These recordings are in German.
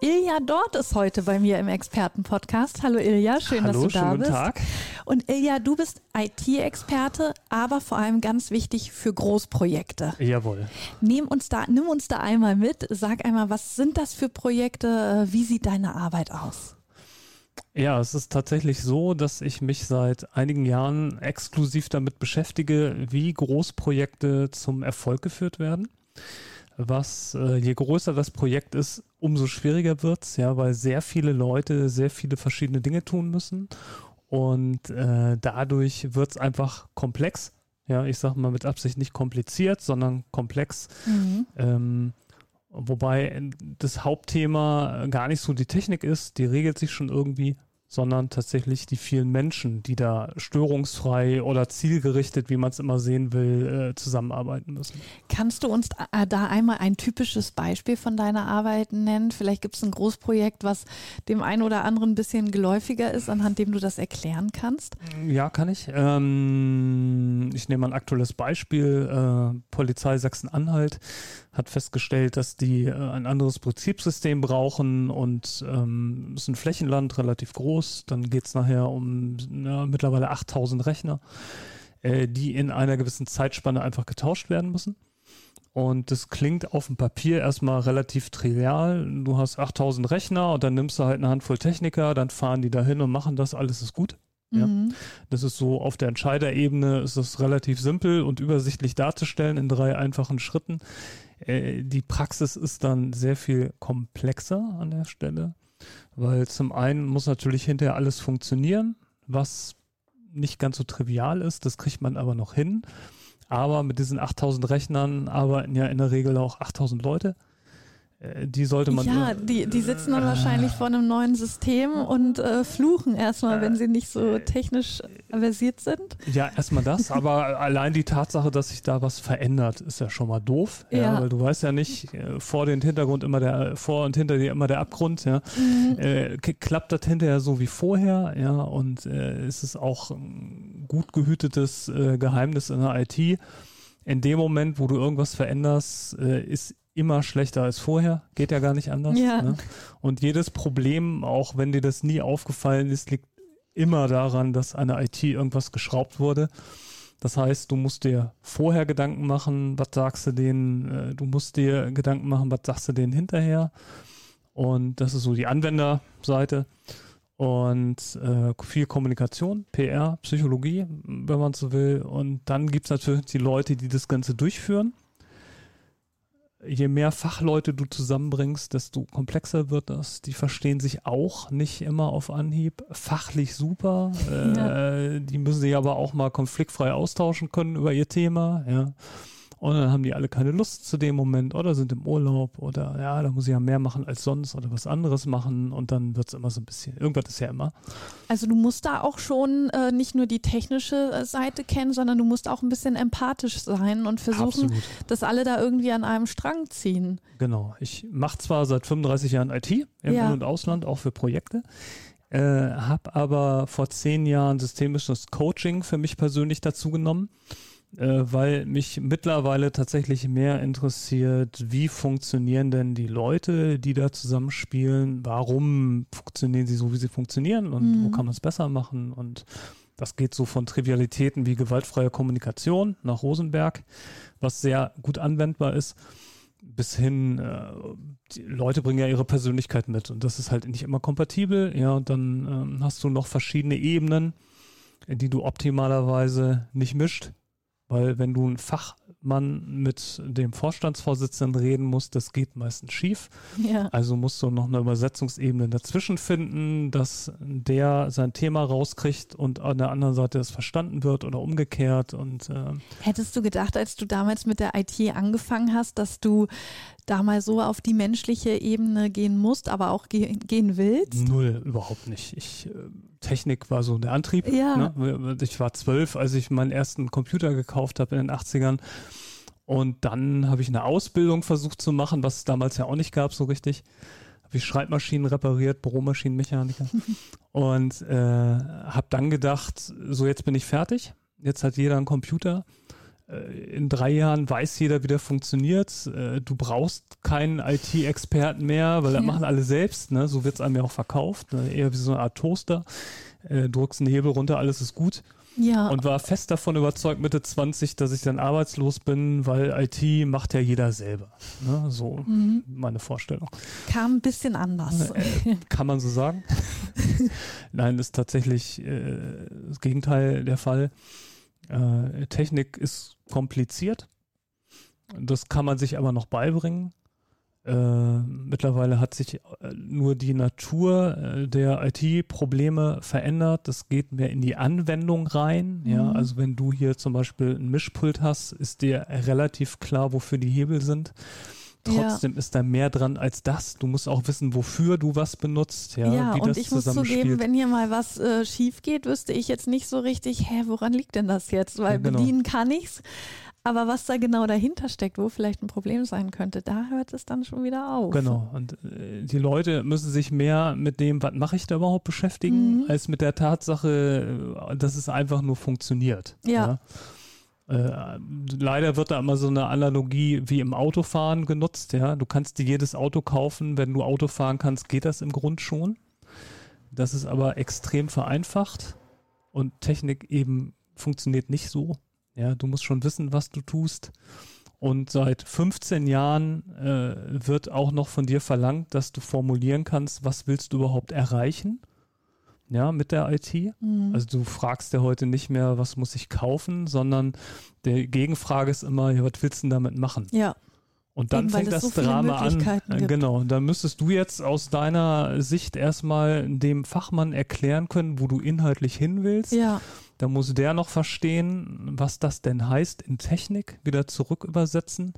Ilja Dort ist heute bei mir im Expertenpodcast. Hallo Ilja, schön, Hallo, dass du da schönen bist. Tag. Und Ilja, du bist IT-Experte, aber vor allem ganz wichtig für Großprojekte. Jawohl. Nimm uns da, nimm uns da einmal mit. Sag einmal, was sind das für Projekte? Wie sieht deine Arbeit aus? Ja, es ist tatsächlich so, dass ich mich seit einigen Jahren exklusiv damit beschäftige, wie Großprojekte zum Erfolg geführt werden. Was äh, je größer das Projekt ist, umso schwieriger wird's, ja, weil sehr viele Leute sehr viele verschiedene Dinge tun müssen und äh, dadurch wird's einfach komplex. Ja, ich sage mal mit Absicht nicht kompliziert, sondern komplex. Ähm, wobei das Hauptthema gar nicht so die Technik ist, die regelt sich schon irgendwie, sondern tatsächlich die vielen Menschen, die da störungsfrei oder zielgerichtet, wie man es immer sehen will, äh, zusammenarbeiten müssen. Kannst du uns da da einmal ein typisches Beispiel von deiner Arbeit nennen? Vielleicht gibt es ein Großprojekt, was dem einen oder anderen ein bisschen geläufiger ist, anhand dem du das erklären kannst. Ja, kann ich. Ähm, ich nehme ein aktuelles Beispiel. Äh, Polizei Sachsen-Anhalt hat festgestellt, dass die äh, ein anderes Betriebssystem brauchen und ähm, es ist ein Flächenland, relativ groß. Dann geht es nachher um ja, mittlerweile 8000 Rechner, äh, die in einer gewissen Zeitspanne einfach getauscht werden müssen. Und das klingt auf dem Papier erstmal relativ trivial. Du hast 8000 Rechner und dann nimmst du halt eine Handvoll Techniker, dann fahren die dahin und machen das, alles ist gut. Ja. Mhm. Das ist so auf der Entscheiderebene ist es relativ simpel und übersichtlich darzustellen in drei einfachen Schritten. Äh, die Praxis ist dann sehr viel komplexer an der Stelle, weil zum einen muss natürlich hinterher alles funktionieren, was nicht ganz so trivial ist, das kriegt man aber noch hin. Aber mit diesen 8000 Rechnern arbeiten ja in der Regel auch 8000 Leute. Äh, Die sollte man. Ja, die, die sitzen dann wahrscheinlich vor einem neuen System und äh, fluchen erstmal, wenn sie nicht so technisch versiert sind. Ja, erstmal das, aber allein die Tatsache, dass sich da was verändert, ist ja schon mal doof. Ja, Ja. weil du weißt ja nicht, äh, vor den Hintergrund immer der, vor und hinter dir immer der Abgrund, ja. Äh, k- klappt das hinterher so wie vorher, ja, und äh, es ist auch ein gut gehütetes äh, Geheimnis in der IT. In dem Moment, wo du irgendwas veränderst, äh, ist immer schlechter als vorher. Geht ja gar nicht anders. Ja. Ne? Und jedes Problem, auch wenn dir das nie aufgefallen ist, liegt immer daran, dass an der IT irgendwas geschraubt wurde. Das heißt, du musst dir vorher Gedanken machen, was sagst du denen, äh, du musst dir Gedanken machen, was sagst du denen hinterher. Und das ist so die Anwenderseite. Und äh, viel Kommunikation, PR, Psychologie, wenn man so will. Und dann gibt es natürlich die Leute, die das Ganze durchführen. Je mehr Fachleute du zusammenbringst, desto komplexer wird das. Die verstehen sich auch nicht immer auf Anhieb. Fachlich super. Äh, Die müssen sich aber auch mal konfliktfrei austauschen können über ihr Thema. Ja. Und dann haben die alle keine Lust zu dem Moment oder sind im Urlaub oder ja, da muss ich ja mehr machen als sonst oder was anderes machen und dann wird es immer so ein bisschen, irgendwas ist ja immer. Also du musst da auch schon äh, nicht nur die technische äh, Seite kennen, sondern du musst auch ein bisschen empathisch sein und versuchen, Absolut. dass alle da irgendwie an einem Strang ziehen. Genau. Ich mache zwar seit 35 Jahren IT im Ja. In- und Ausland, auch für Projekte, äh, habe aber vor zehn Jahren systemisches Coaching für mich persönlich dazu genommen, weil mich mittlerweile tatsächlich mehr interessiert, wie funktionieren denn die Leute, die da zusammenspielen, warum funktionieren sie so, wie sie funktionieren? Und wo kann man es besser machen? Und das geht so von Trivialitäten wie gewaltfreie Kommunikation nach Rosenberg, was sehr gut anwendbar ist, bis hin, äh, die Leute bringen ja ihre Persönlichkeit mit. Und das ist halt nicht immer kompatibel. Ja, und dann ähm, hast du noch verschiedene Ebenen, äh, die du optimalerweise nicht mischt. Weil wenn du ein Fachmann mit dem Vorstandsvorsitzenden reden musst, das geht meistens schief. Ja. Also musst du noch eine Übersetzungsebene dazwischen finden, dass der sein Thema rauskriegt und an der anderen Seite es verstanden wird oder umgekehrt. Und äh, Hättest du gedacht, als du damals mit der IT angefangen hast, dass du da mal so auf die menschliche Ebene gehen musst, aber auch ge gehen willst? null überhaupt nicht. Ich äh, Technik war so der Antrieb. Ja. Ne? Ich war zwölf, als ich meinen ersten Computer gekauft habe in den 80ern. Und dann habe ich eine Ausbildung versucht zu machen, was es damals ja auch nicht gab so richtig. Habe ich Schreibmaschinen repariert, Büromaschinenmechaniker. und äh, habe dann gedacht, so jetzt bin ich fertig. Jetzt hat jeder einen Computer. Äh, in drei Jahren weiß jeder, wie der funktioniert. Äh, du brauchst keinen IT-Experten mehr, weil das Ja. machen alle selbst. Ne? So wird es einem ja auch verkauft. Ne? Eher wie so eine Art Toaster. Äh, drückst einen Hebel runter, alles ist gut. Ja. Und war fest davon überzeugt, Mitte 20, dass ich dann arbeitslos bin, weil IT macht ja jeder selber. Ne? So Mhm. meine Vorstellung. Kam ein bisschen anders. Äh, kann man so sagen? Nein, ist tatsächlich äh, das Gegenteil der Fall. Äh, Technik ist kompliziert. Das kann man sich aber noch beibringen. Äh, mittlerweile hat sich äh, nur die Natur äh, der IT-Probleme verändert. Das geht mehr in die Anwendung rein. Ja, Mhm. also wenn du hier zum Beispiel ein Mischpult hast, ist dir relativ klar, wofür die Hebel sind. Ja. Trotzdem ist da mehr dran als das. Du musst auch wissen, wofür du was benutzt, ja, Ja, und ich muss zugeben, wenn hier mal was äh, schief geht, wüsste ich jetzt nicht so richtig, hä, woran liegt denn das jetzt? Weil Ja, genau. bedienen kann ich's. Aber was da genau dahinter steckt, wo vielleicht ein Problem sein könnte, da hört es dann schon wieder auf. Genau. Und äh, die Leute müssen sich mehr mit dem, was mache ich da überhaupt beschäftigen, Mhm. als mit der Tatsache, äh, dass es einfach nur funktioniert. Ja. Äh, leider wird da immer so eine Analogie wie im Autofahren genutzt, ja. Du kannst dir jedes Auto kaufen, wenn du Auto fahren kannst, geht das im Grund schon. Das ist aber extrem vereinfacht und Technik eben funktioniert nicht so. Ja, du musst schon wissen, was du tust. Und seit 15 Jahren äh, wird auch noch von dir verlangt, dass du formulieren kannst, was willst du überhaupt erreichen? Ja, mit der IT. Mhm. Also du fragst ja heute nicht mehr, was muss ich kaufen, sondern die Gegenfrage ist immer, ja, was willst du denn damit machen? ja, Und dann Eben, fängt das so Drama an. Gibt. Genau, dann müsstest du jetzt aus deiner Sicht erstmal dem Fachmann erklären können, wo du inhaltlich hin willst. ja, Da muss der noch verstehen, was das denn heißt in Technik, wieder zurück übersetzen,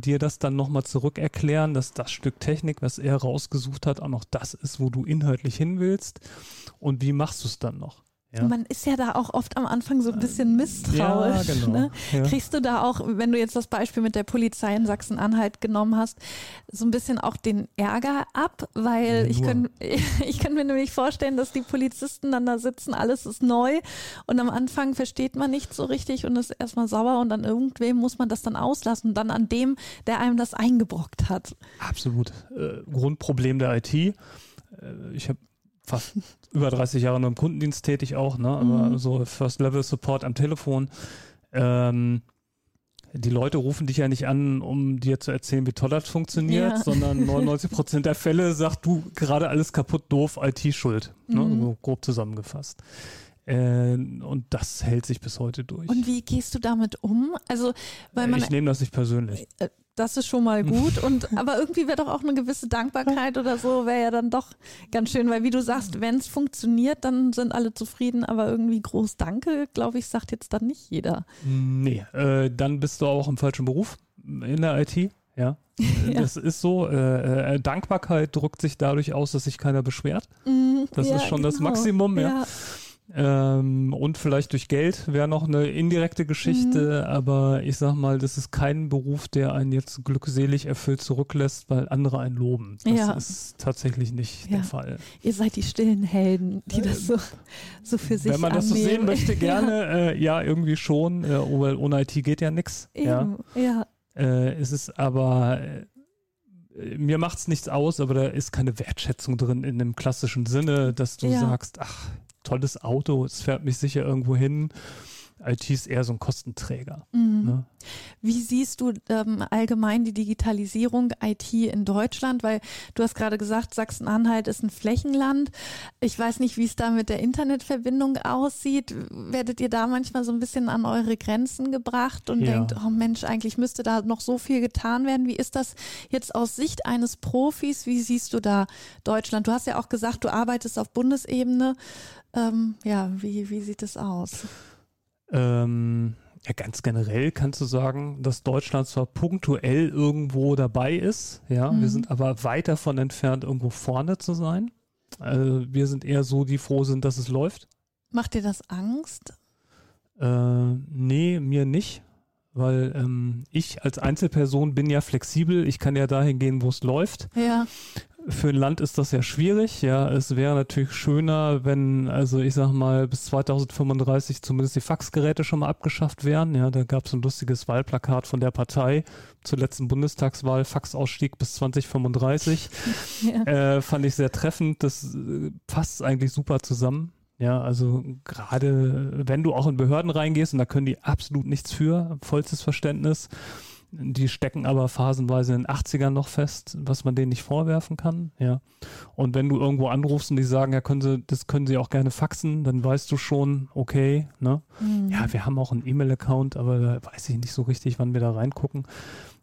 dir das dann nochmal zurück erklären, dass das Stück Technik, was er rausgesucht hat, auch noch das ist, wo du inhaltlich hin willst. Und wie machst du es dann noch? Ja. Man ist ja da auch oft am Anfang so ein bisschen misstrauisch. Ja, genau. Ne? Ja. Kriegst du da auch, wenn du jetzt das Beispiel mit der Polizei in Sachsen-Anhalt genommen hast, so ein bisschen auch den Ärger ab? Weil ich kann, ich kann mir nämlich vorstellen, dass die Polizisten dann da sitzen, alles ist neu und am Anfang versteht man nicht so richtig und ist erstmal sauer und an irgendwem muss man das dann auslassen und dann an dem, der einem das eingebrockt hat. Absolut. Äh, Grundproblem der IT. Äh, ich habe fast über 30 Jahre nur im Kundendienst tätig auch, ne? aber Mhm. so First Level Support am Telefon. Ähm, die Leute rufen dich ja nicht an, um dir zu erzählen, wie toll das funktioniert, Ja. sondern 99 Prozent der Fälle sagt du gerade alles kaputt, doof, IT schuld. Ne? Mhm. So grob zusammengefasst. Äh, und das hält sich bis heute durch. Und wie gehst du damit um? Also, weil man ich nehme das nicht persönlich. Äh, Das ist schon mal gut. Und aber irgendwie wäre doch auch eine gewisse Dankbarkeit oder so, wäre ja dann doch ganz schön, weil wie du sagst, wenn es funktioniert, dann sind alle zufrieden, aber irgendwie groß Danke, glaube ich, sagt jetzt dann nicht jeder. Nee, äh, dann bist du auch im falschen Beruf in der IT. Ja, Ja. das ist so. Äh, äh, Dankbarkeit drückt sich dadurch aus, dass sich keiner beschwert. Mm, Das ja, ist schon das genau. Maximum, ja. Ähm, und vielleicht durch Geld wäre noch eine indirekte Geschichte, Mhm. aber ich sag mal, das ist kein Beruf, der einen jetzt glückselig erfüllt zurücklässt, weil andere einen loben. Das Ja. ist tatsächlich nicht Ja. der Fall. Ihr seid die stillen Helden, die das so, so für sich Wenn man das so annehmen. sehen möchte, gerne, äh, ja, irgendwie schon, äh, weil ohne IT geht ja nichts. Ja, Ja. ja. Äh, es ist aber, äh, mir macht es nichts aus, aber da ist keine Wertschätzung drin in dem klassischen Sinne, dass du Ja. sagst, ach, tolles Auto, es fährt mich sicher irgendwo hin. IT ist eher so ein Kostenträger. Mhm. Ne? Wie siehst du ähm, allgemein die Digitalisierung IT in Deutschland? Weil du hast gerade gesagt, Sachsen-Anhalt ist ein Flächenland. Ich weiß nicht, wie es da mit der Internetverbindung aussieht. Werdet ihr da manchmal so ein bisschen an eure Grenzen gebracht und Ja. denkt, oh Mensch, eigentlich müsste da noch so viel getan werden? Wie ist das jetzt aus Sicht eines Profis? Wie siehst du da Deutschland? Du hast ja auch gesagt, du arbeitest auf Bundesebene. Ähm, ja, wie, wie sieht es aus? Ähm, ja, ganz generell kannst du sagen, dass Deutschland zwar punktuell irgendwo dabei ist, ja, Mhm. wir sind aber weit davon entfernt, irgendwo vorne zu sein. Also wir sind eher so, die froh sind, dass es läuft. Macht dir das Angst? Äh, nee, mir nicht, weil ähm, ich als Einzelperson bin ja flexibel. Ich kann ja dahin gehen, wo es läuft. Ja. Für ein Land ist das ja schwierig. Ja, es wäre natürlich schöner, wenn, also ich sag mal, bis 2035 zumindest die Faxgeräte schon mal abgeschafft wären. Ja, da gab es ein lustiges Wahlplakat von der Partei zur letzten Bundestagswahl, Faxausstieg bis 2035. ja. Äh, fand ich sehr treffend. Das äh, passt eigentlich super zusammen. Ja, also gerade wenn du auch in Behörden reingehst und da können die absolut nichts für, vollstes Verständnis. Die stecken aber phasenweise in den 80ern noch fest, was man denen nicht vorwerfen kann. Ja. Und wenn du irgendwo anrufst und die sagen, ja, können sie, das können sie auch gerne faxen, dann weißt du schon, okay, ne? Mhm. Ja, wir haben auch einen E-Mail-Account, aber da weiß ich nicht so richtig, wann wir da reingucken.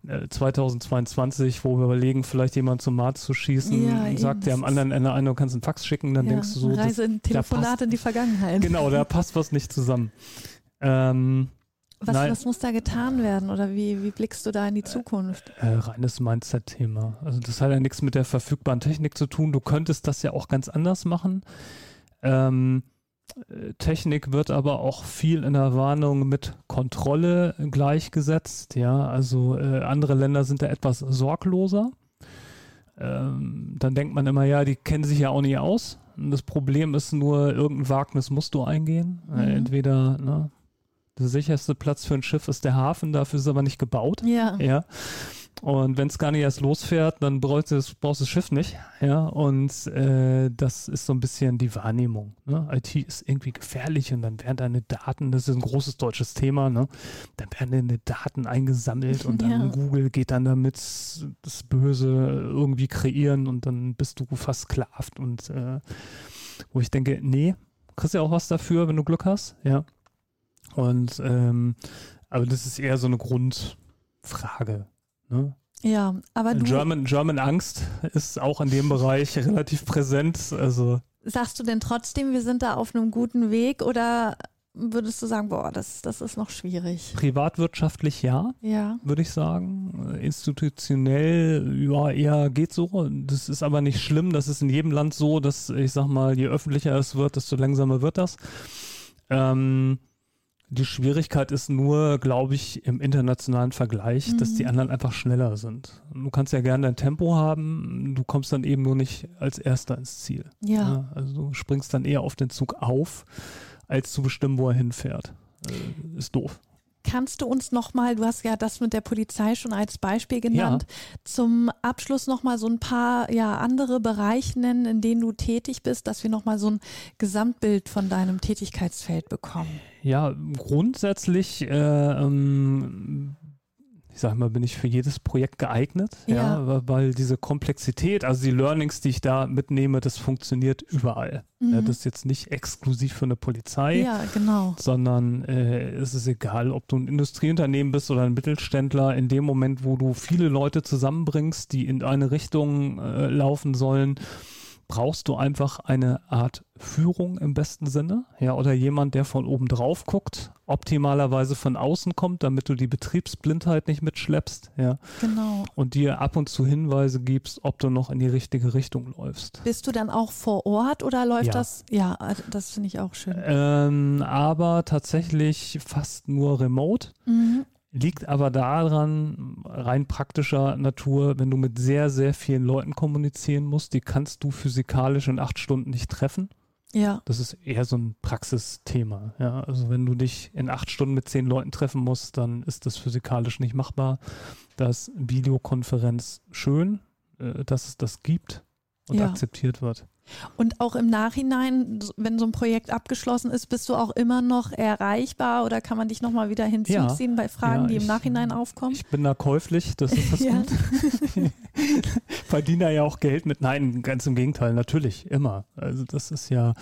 Äh, 2022, wo wir überlegen, vielleicht jemanden zum Mars zu schießen, Ja, sagt der am das anderen Ende ein, du kannst einen Fax schicken, dann ja. denkst du so, das, Reise in Telefonat passt- in die Vergangenheit. genau, da passt was nicht zusammen. Ähm, Was, was muss da getan werden oder wie, wie blickst du da in die Zukunft? äh, reines Mindset-Thema. Also das hat ja nichts mit der verfügbaren Technik zu tun. Du könntest das ja auch ganz anders machen. Ähm, äh, Technik wird aber auch viel in der Warnung mit Kontrolle gleichgesetzt. Ja, also äh, andere Länder sind da etwas sorgloser. Ähm, dann denkt man immer, ja, die kennen sich ja auch nicht aus. Und das Problem ist nur, irgendein Wagnis musst du eingehen. Mhm. Äh, entweder, ne, der sicherste Platz für ein Schiff ist der Hafen, dafür ist es aber nicht gebaut. Ja. Ja. Und wenn es gar nicht erst losfährt, dann brauchst du das, brauchst das Schiff nicht. Ja. Und äh, das ist so ein bisschen die Wahrnehmung. Ne? IT ist irgendwie gefährlich und dann werden deine Daten, das ist ein großes deutsches Thema, ne? dann werden deine Daten eingesammelt und dann Ja. Google geht dann damit das Böse irgendwie kreieren und dann bist du versklavt. Und äh, wo ich denke, nee, kriegst ja auch was dafür, wenn du Glück hast. Ja. Und ähm, aber das ist eher so eine Grundfrage. Ne? Ja, aber du German, German Angst ist auch in dem Bereich relativ präsent. Also sagst du denn trotzdem, wir sind da auf einem guten Weg oder würdest du sagen, boah, das, das ist noch schwierig? privatwirtschaftlich ja, Ja. würde ich sagen. Institutionell ja eher geht so. Das ist aber nicht schlimm. Das ist in jedem Land so, dass ich sag mal, je öffentlicher es wird, desto langsamer wird das. Ähm, die Schwierigkeit ist nur, glaube ich, im internationalen Vergleich, dass Mhm. die anderen einfach schneller sind. Du kannst ja gerne dein Tempo haben, du kommst dann eben nur nicht als Erster ins Ziel. Ja. also du springst dann eher auf den Zug auf, als zu bestimmen, wo er hinfährt. Äh, ist doof. Kannst du uns nochmal, du hast ja das mit der Polizei schon als Beispiel genannt, zum Abschluss nochmal so ein paar ja, andere Bereiche nennen, in denen du tätig bist, dass wir nochmal so ein Gesamtbild von deinem Tätigkeitsfeld bekommen? Ja, grundsätzlich, äh, ähm, ich sag mal, bin ich für jedes Projekt geeignet, ja, Ja. weil, diese Komplexität, also die Learnings, die ich da mitnehme, das funktioniert überall. Ja, Mhm. das ist jetzt nicht exklusiv für eine Polizei. Ja, genau. sondern äh, es ist egal, ob du ein Industrieunternehmen bist oder ein Mittelständler, in dem Moment, wo du viele Leute zusammenbringst, die in eine Richtung äh, laufen sollen, brauchst du einfach eine Art Führung im besten Sinne, ja, oder jemand, der von oben drauf guckt, optimalerweise von außen kommt, damit du die Betriebsblindheit nicht mitschleppst, ja, Genau. und dir ab und zu Hinweise gibst, ob du noch in die richtige Richtung läufst. Bist du dann auch vor Ort oder läuft Ja. das? Ja, das finde ich auch schön. Ähm, aber tatsächlich fast nur remote. Mhm. Liegt aber daran, rein praktischer Natur, wenn du mit sehr, sehr vielen Leuten kommunizieren musst, die kannst du physikalisch in acht Stunden nicht treffen. Ja, Das ist eher so ein Praxisthema. Ja? Also wenn du dich in acht Stunden mit zehn Leuten treffen musst, dann ist das physikalisch nicht machbar. Da ist Videokonferenz schön, äh, dass es das gibt und Ja. akzeptiert wird. und auch im Nachhinein, wenn so ein Projekt abgeschlossen ist, bist du auch immer noch erreichbar oder kann man dich nochmal wieder hinzuziehen bei Fragen, Ja, die im ich- Nachhinein aufkommen? Ich bin da käuflich, das ist das Ja. gut. Verdiene ja auch Geld mit. Nein, ganz im Gegenteil, natürlich, immer. Also das ist ja,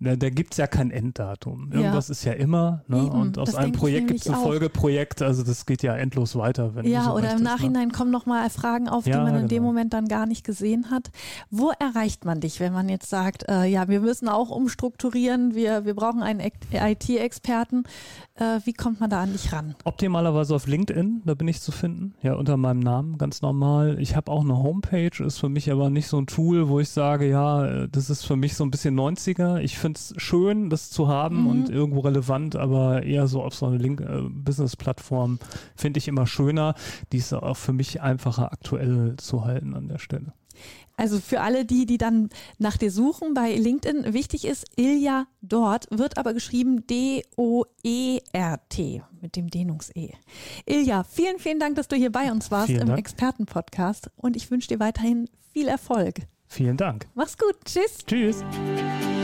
da, da gibt es ja kein Enddatum. Ja. Irgendwas ist ja immer. Ne? Eben, Und aus einem Projekt gibt es ein auch. Folgeprojekt, also das geht ja endlos weiter. Wenn Ja, so oder im ne? Nachhinein kommen nochmal Fragen auf, die Ja, man in dem genau. Moment dann gar nicht gesehen hat. Wo erreicht man dich, wenn man man jetzt sagt, äh, ja, wir müssen auch umstrukturieren, wir, wir brauchen einen IT-Experten. Äh, wie kommt man da an dich ran? Optimalerweise auf LinkedIn, da bin ich zu finden, ja, unter meinem Namen, ganz normal. Ich habe auch eine Homepage, ist für mich aber nicht so ein Tool, wo ich sage, ja, äh, das ist für mich so ein bisschen 90er. Ich finde es schön, das zu haben mhm. und irgendwo relevant, aber eher so auf so eine äh, Business-Plattform finde ich immer schöner. Die ist auch für mich einfacher aktuell zu halten an der Stelle. Also für alle die, die dann nach dir suchen bei LinkedIn, wichtig ist Ilja Dort, wird aber geschrieben D-O-E-R-T mit dem Dehnungs-E. Ilja, vielen, vielen Dank, dass du hier bei uns warst im Expertenpodcast und ich wünsche dir weiterhin viel Erfolg. Vielen Dank. Mach's gut. Tschüss. Tschüss.